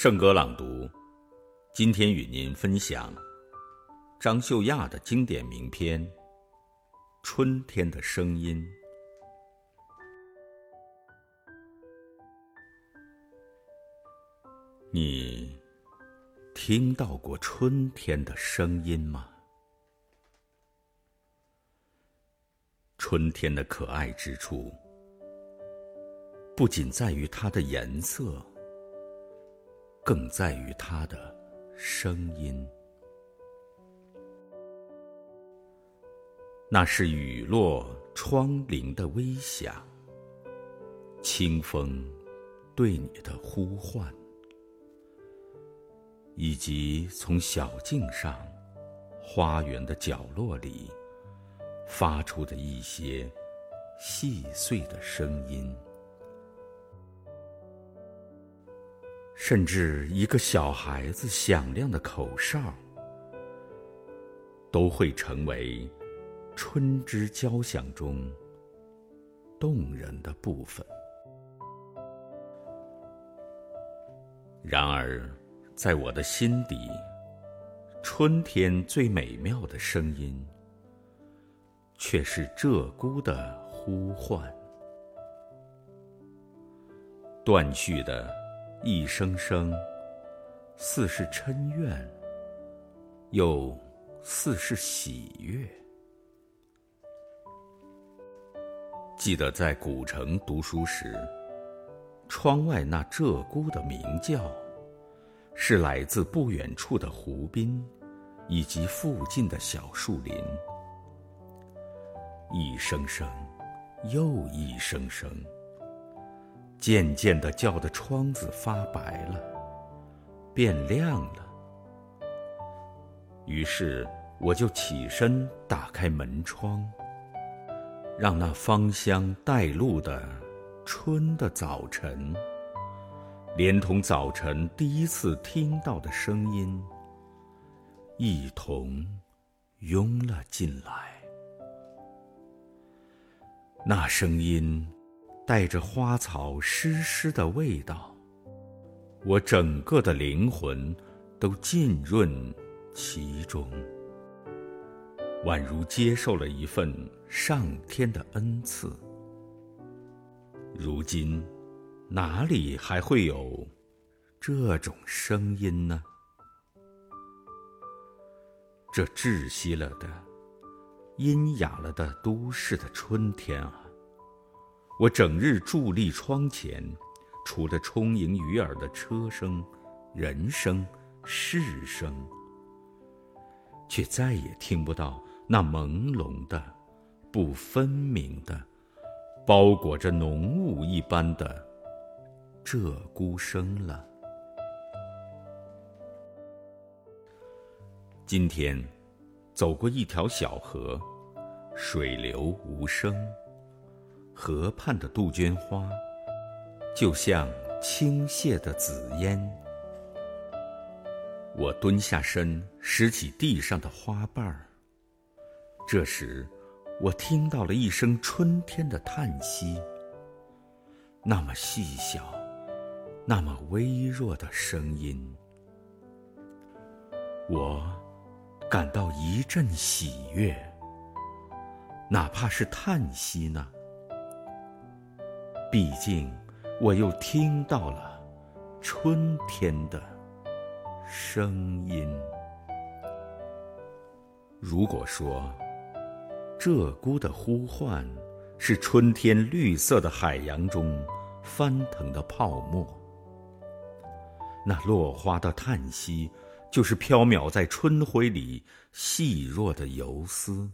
圣歌朗读，今天与您分享张秀亚的经典名篇《春天的声音》。你听到过春天的声音吗？春天的可爱之处，不仅在于它的颜色。更在于它的声音，那是雨落窗棂的微响，清风对你的呼唤，以及从小径上、花园的角落里发出的一些细碎的声音。甚至一个小孩子响亮的口哨，都会成为春之交响中动人的部分。然而，在我的心底，春天最美妙的声音，却是鹧鸪的呼唤，断续的。一声声，似是嗔怨，又似是喜悦。记得在古城读书时，窗外那鹧鸪的鸣叫，是来自不远处的湖滨，以及附近的小树林。一声声，又一声声。渐渐的，叫的窗子发白了，变亮了。于是，我就起身打开门窗，让那芳香带露的春的早晨，连同早晨第一次听到的声音，一同拥了进来。那声音。带着花草湿湿的味道，我整个的灵魂都浸润其中，宛如接受了一份上天的恩赐。如今，哪里还会有这种声音呢？这窒息了的、阴哑了的都市的春天啊！我整日伫立窗前，除了充盈鱼耳的车声、人声、事声，却再也听不到那朦胧的、不分明的、包裹着浓雾一般的鹧鸪声了。今天，走过一条小河，水流无声。河畔的杜鹃花，就像倾泻的紫烟。我蹲下身，拾起地上的花瓣儿。这时，我听到了一声春天的叹息，那么细小，那么微弱的声音。我感到一阵喜悦，哪怕是叹息呢。毕竟，我又听到了春天的声音。如果说鹧鸪的呼唤是春天绿色的海洋中翻腾的泡沫，那落花的叹息就是飘渺在春晖里细弱的游丝。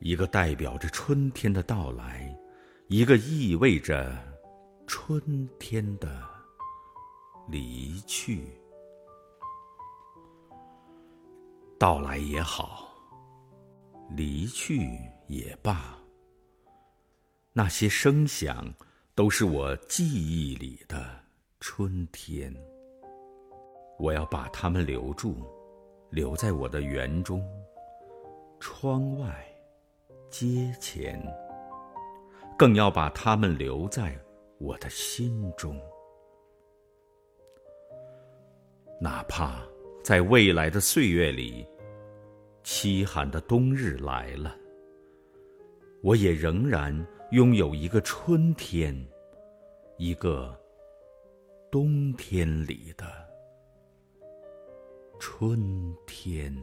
一个代表着春天的到来，一个意味着春天的离去。到来也好，离去也罢，那些声响都是我记忆里的春天。我要把它们留住，留在我的园中、窗外。阶前，更要把他们留在我的心中。哪怕在未来的岁月里，凄寒的冬日来了，我也仍然拥有一个春天，一个冬天里的春天。